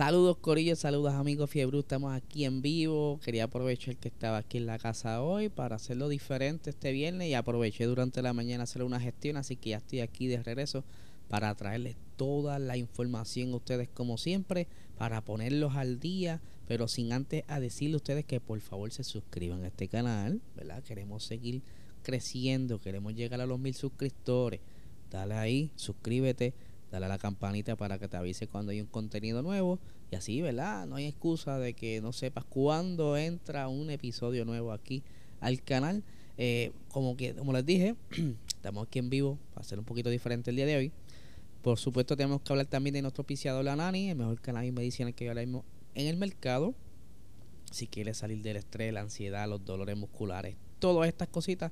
Saludos Corillo, saludos amigos Fiebre, estamos aquí en vivo. Quería aprovechar que estaba aquí en la casa hoy para hacerlo diferente este viernes y aproveché durante la mañana hacer una gestión, así que ya estoy aquí de regreso para traerles toda la información a ustedes como siempre, para ponerlos al día, pero sin antes a decirle a ustedes que por favor se suscriban a este canal, ¿verdad? Queremos seguir creciendo, queremos llegar a los mil suscriptores. Dale ahí, suscríbete dale a la campanita para que te avise cuando hay un contenido nuevo. Y así, ¿verdad? No hay excusa de que no sepas cuándo entra un episodio nuevo aquí al canal. Eh, como que, como les dije, estamos aquí en vivo para hacer un poquito diferente el día de hoy. Por supuesto, tenemos que hablar también de nuestro piciado La Nani, el mejor canal medicinal que hay ahora en el mercado. Si quieres salir del estrés, la ansiedad, los dolores musculares, todas estas cositas,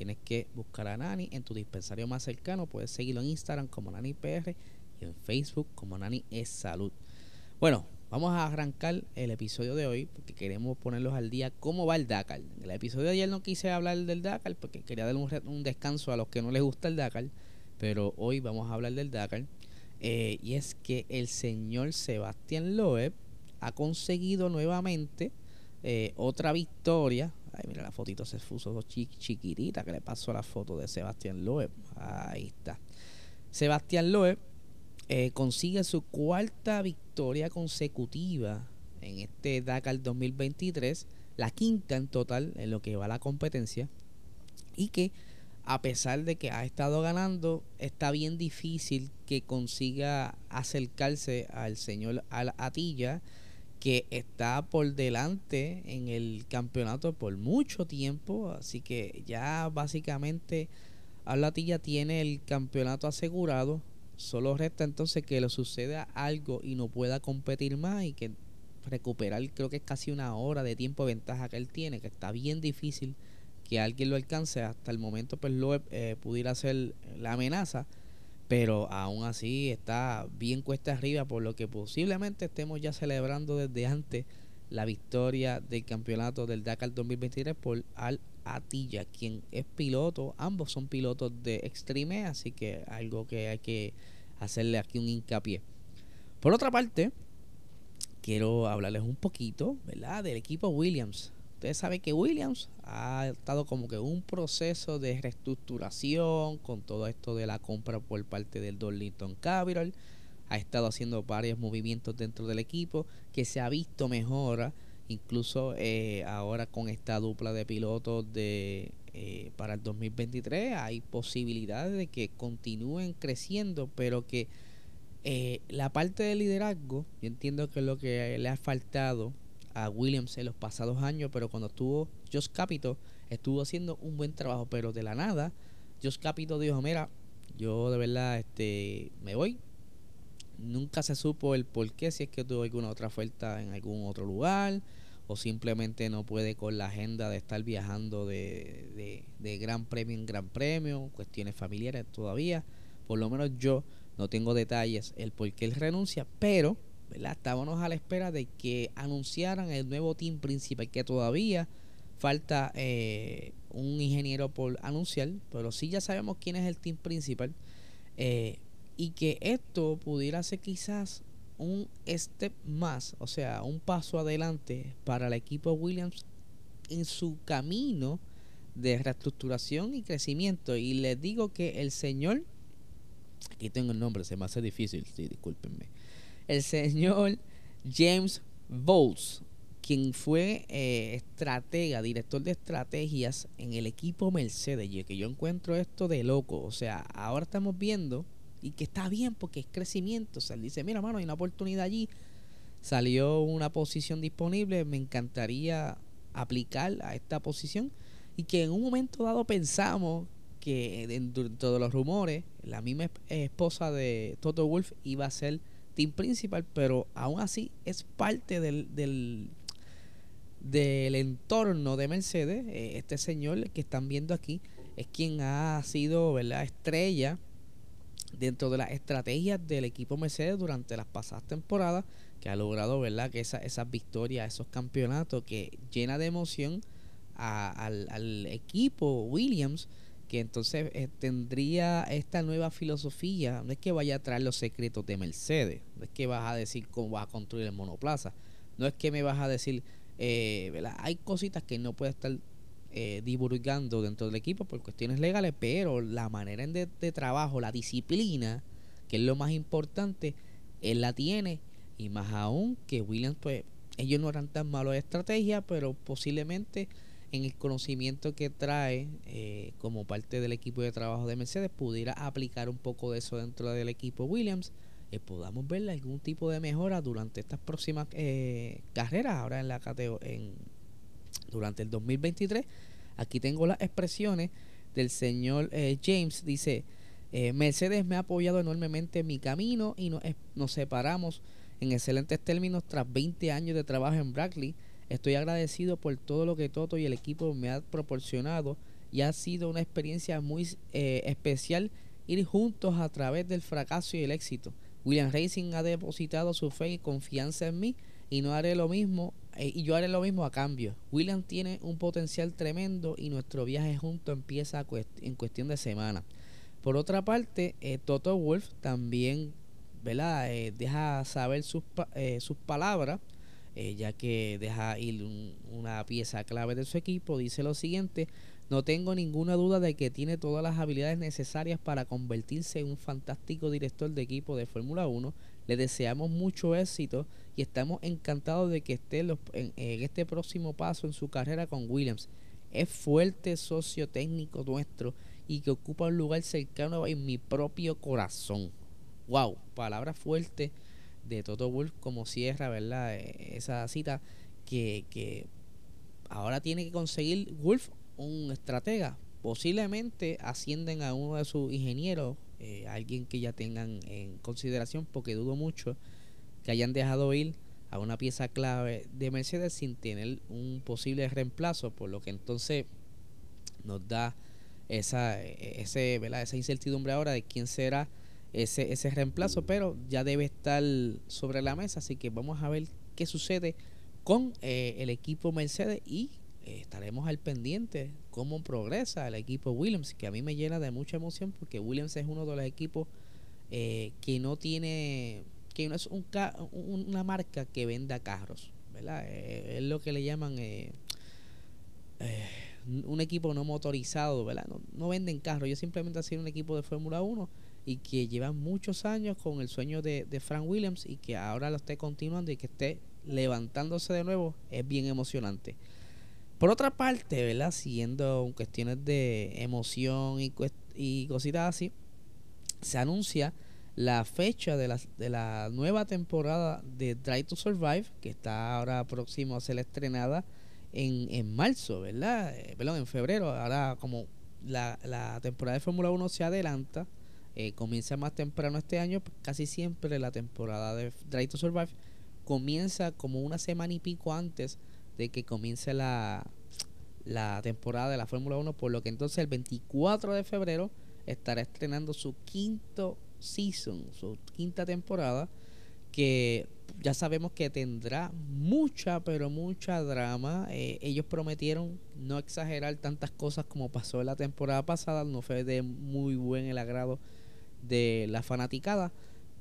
Tienes que buscar a Nani en tu dispensario más cercano. Puedes seguirlo en Instagram como NaniPR y en Facebook como Nani es Salud. Bueno, vamos a arrancar el episodio de hoy porque queremos ponerlos al día cómo va el Dakar. En el episodio de ayer no quise hablar del Dakar porque quería dar un, descanso a los que no les gusta el Dakar. Pero hoy vamos a hablar del Dakar. Eh, y es que el señor Sebastián Loeb ha conseguido nuevamente eh, otra victoria Ay, mira la fotito se fuso chiquitita que le pasó la foto de Sebastián Loeb. Ahí está. Sebastián Loeb eh, consigue su cuarta victoria consecutiva en este Dakar 2023, la quinta en total en lo que va a la competencia, y que a pesar de que ha estado ganando, está bien difícil que consiga acercarse al señor Al Atilla que está por delante en el campeonato por mucho tiempo, así que ya básicamente Ablatilla tiene el campeonato asegurado, solo resta entonces que le suceda algo y no pueda competir más y que recuperar creo que es casi una hora de tiempo de ventaja que él tiene, que está bien difícil que alguien lo alcance, hasta el momento pues lo eh, pudiera hacer la amenaza, pero aún así está bien cuesta arriba, por lo que posiblemente estemos ya celebrando desde antes la victoria del campeonato del Dakar 2023 por Al Atilla, quien es piloto, ambos son pilotos de Extreme, así que algo que hay que hacerle aquí un hincapié. Por otra parte, quiero hablarles un poquito, ¿verdad? Del equipo Williams. Ustedes saben que Williams ha estado como que un proceso de reestructuración con todo esto de la compra por parte del Darlington Capital. Ha estado haciendo varios movimientos dentro del equipo que se ha visto mejora. Incluso eh, ahora con esta dupla de pilotos de eh, para el 2023 hay posibilidades de que continúen creciendo, pero que eh, la parte de liderazgo, yo entiendo que lo que le ha faltado a Williams en los pasados años, pero cuando estuvo Josh Capito, estuvo haciendo un buen trabajo, pero de la nada, Josh Capito dijo, mira, yo de verdad este, me voy. Nunca se supo el por qué, si es que tuvo alguna otra oferta en algún otro lugar, o simplemente no puede con la agenda de estar viajando de, de, de gran premio en gran premio, cuestiones familiares todavía. Por lo menos yo no tengo detalles el por qué él renuncia, pero Estábamos a la espera de que anunciaran el nuevo team principal, que todavía falta eh, un ingeniero por anunciar, pero sí ya sabemos quién es el team principal. Eh, y que esto pudiera ser quizás un step más, o sea, un paso adelante para el equipo Williams en su camino de reestructuración y crecimiento. Y les digo que el señor, aquí tengo el nombre, se me hace difícil, sí, discúlpenme el señor James Bowles, quien fue eh, estratega, director de estrategias en el equipo Mercedes. Y que yo encuentro esto de loco. O sea, ahora estamos viendo y que está bien porque es crecimiento. O sea, él dice, mira, mano, hay una oportunidad allí. Salió una posición disponible. Me encantaría aplicar a esta posición. Y que en un momento dado pensamos que dentro de los rumores, la misma esposa de Toto Wolf iba a ser principal, pero aún así es parte del, del, del entorno de Mercedes. Eh, este señor que están viendo aquí es quien ha sido ¿verdad? estrella dentro de las estrategias del equipo Mercedes durante las pasadas temporadas, que ha logrado ¿verdad? que esa, esas victorias, esos campeonatos que llena de emoción al, al, equipo Williams que entonces eh, tendría esta nueva filosofía. No es que vaya a traer los secretos de Mercedes, no es que vas a decir cómo vas a construir el monoplaza, no es que me vas a decir, eh, hay cositas que no puede estar eh, divulgando dentro del equipo por cuestiones legales, pero la manera de, de trabajo, la disciplina, que es lo más importante, él la tiene y más aún que Williams, pues ellos no eran tan malos de estrategia, pero posiblemente en el conocimiento que trae eh, como parte del equipo de trabajo de Mercedes, pudiera aplicar un poco de eso dentro del equipo Williams, eh, podamos ver algún tipo de mejora durante estas próximas eh, carreras, ahora en la en, durante el 2023. Aquí tengo las expresiones del señor James, dice, Mercedes me ha apoyado enormemente en mi camino y nos, nos separamos en excelentes términos tras 20 años de trabajo en Brackley Estoy agradecido por todo lo que Toto y el equipo me han proporcionado y ha sido una experiencia muy eh, especial ir juntos a través del fracaso y el éxito. William Racing ha depositado su fe y confianza en mí y no haré lo mismo eh, y yo haré lo mismo a cambio. William tiene un potencial tremendo y nuestro viaje junto empieza en cuestión de semana. Por otra parte, eh, Toto Wolf también ¿verdad? deja saber sus, sus palabras eh, ya que deja ir una pieza clave de su equipo, dice lo siguiente, no tengo ninguna duda de que tiene todas las habilidades necesarias para convertirse en un fantástico director de equipo de Fórmula 1. Le deseamos mucho éxito y estamos encantados de que esté en, en, este próximo paso en su carrera con Williams. Es fuerte socio técnico nuestro y que ocupa un lugar cercano en mi propio corazón. Wow, palabra fuerte de Toto Wolf como cierra, ¿verdad? E, esa cita que, que ahora tiene que conseguir Wolf un estratega. Posiblemente ascienden a uno de sus ingenieros, eh, alguien que ya tengan en consideración, porque dudo mucho que hayan dejado ir a una pieza clave de Mercedes sin tener un posible reemplazo, por lo que entonces nos da esa, e, ese, ¿verdad? esa incertidumbre ahora de quién será ese, ese reemplazo, pero ya debe estar sobre la mesa, así que vamos a ver qué sucede con eh, el equipo Mercedes y eh, estaremos al pendiente cómo progresa el equipo Williams, que a mí me llena de mucha emoción porque Williams es uno de los equipos eh, que no tiene, que no es un una marca que venda carros, ¿verdad? es lo que le llaman un equipo no motorizado, ¿verdad? No, venden carros, ellos simplemente hacen un equipo de Fórmula 1 y que lleva muchos años con el sueño de, Frank Williams y que ahora lo esté continuando y que esté levantándose de nuevo es bien emocionante. Por otra parte, ¿verdad? Siguiendo cuestiones de emoción y, y cositas así, se anuncia la fecha de la, de la nueva temporada de Drive to Survive, que está ahora próximo a ser estrenada en, en marzo, ¿verdad? Eh, perdón, en febrero. Ahora como la, la temporada de Fórmula 1 se adelanta, eh, comienza más temprano este año, casi siempre la temporada de Drive to Survive comienza como una semana y pico antes de que comience la, la temporada de la Fórmula 1, por lo que entonces el 24 de febrero estará estrenando su quinto season, su quinta temporada, que ya sabemos que tendrá mucha, pero mucha drama. Eh, ellos prometieron no exagerar tantas cosas como pasó en la temporada pasada, no fue de muy buen el agrado de la fanaticada.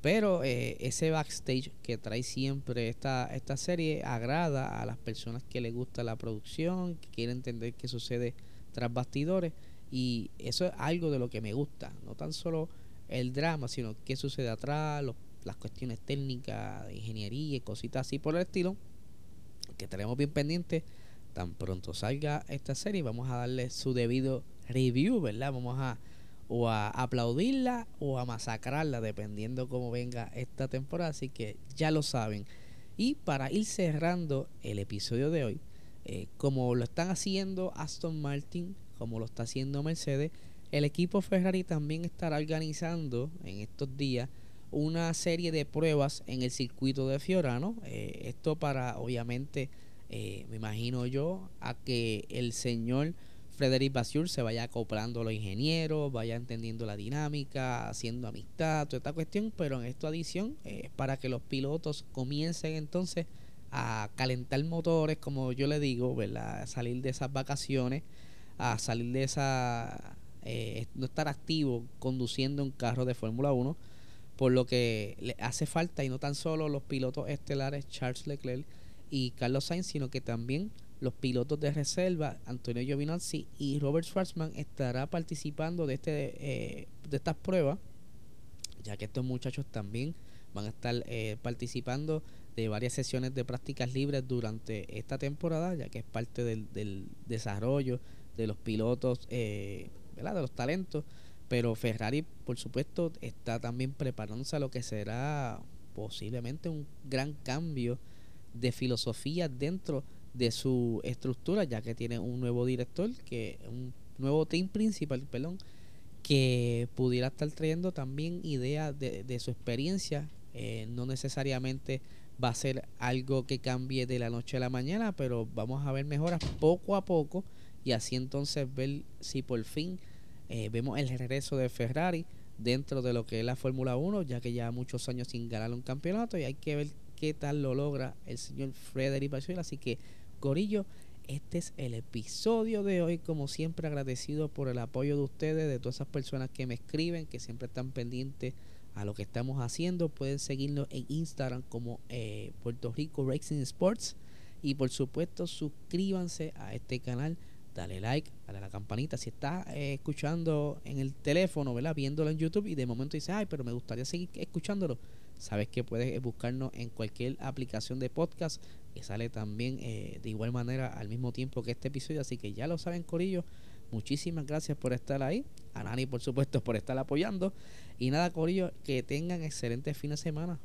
Pero eh, ese backstage que trae siempre esta, esta serie agrada a las personas que les gusta la producción, que quieren entender qué sucede tras bastidores. Y eso es algo de lo que me gusta. No tan solo el drama, sino qué sucede atrás, las cuestiones técnicas, de ingeniería y cositas así por el estilo. Que tenemos bien pendiente. Tan pronto salga esta serie, vamos a darle su debido review, ¿verdad? Vamos a o a aplaudirla o a masacrarla, dependiendo cómo venga esta temporada. Así que ya lo saben. Y para ir cerrando el episodio de hoy, eh, como lo están haciendo Aston Martin, como lo está haciendo Mercedes, el equipo Ferrari también estará organizando en estos días una serie de pruebas en el circuito de Fiorano. Eh, esto para, obviamente, eh, me imagino yo, a que el señor Frederic Basur se vaya acoplando a los ingenieros, vaya entendiendo la dinámica, haciendo amistad, toda esta cuestión, pero en esta adición es para que los pilotos comiencen entonces a calentar motores, como yo le digo, ¿verdad? A salir de esas vacaciones, a salir de esa... Eh, no estar activo conduciendo un carro de Fórmula 1, por lo que le hace falta, y no tan solo los pilotos estelares Charles Leclerc y Carlos Sainz, sino que también los pilotos de reserva, Antonio Giovinazzi y Robert Schwarzman, estará participando de, este, eh, de estas pruebas, ya que estos muchachos también van a estar eh, participando de varias sesiones de prácticas libres durante esta temporada, ya que es parte del, desarrollo de los pilotos, eh, ¿verdad? de los talentos. Pero Ferrari, por supuesto, está también preparándose a lo que será posiblemente un gran cambio de filosofía dentro de su estructura, ya que tiene un nuevo director, que un nuevo team principal, perdón, que pudiera estar trayendo también ideas de, de su experiencia, eh, no necesariamente va a ser algo que cambie de la noche a la mañana, pero vamos a ver mejoras poco a poco y así entonces ver si por fin eh, vemos el regreso de Ferrari dentro de lo que es la Fórmula 1, ya que ya muchos años sin ganar un campeonato y hay que ver qué tal lo logra el señor Frederic Vasseur. Así que, Corillo, este es el episodio de hoy. Como siempre, agradecido por el apoyo de ustedes, de todas esas personas que me escriben, que siempre están pendientes a lo que estamos haciendo. Pueden seguirnos en Instagram como eh, Puerto Rico Racing Sports. Y por supuesto, suscríbanse a este canal. Dale like, dale a la campanita. Si estás eh, escuchando en el teléfono, ¿verdad? Viéndolo en YouTube y de momento dices, ay, pero me gustaría seguir escuchándolo Sabes que puedes buscarnos en cualquier aplicación de podcast que sale también eh, de igual manera al mismo tiempo que este episodio. Así que ya lo saben, Corillo. Muchísimas gracias por estar ahí. A Nani, por supuesto, por estar apoyando. Y nada, Corillo, que tengan excelente fin de semana.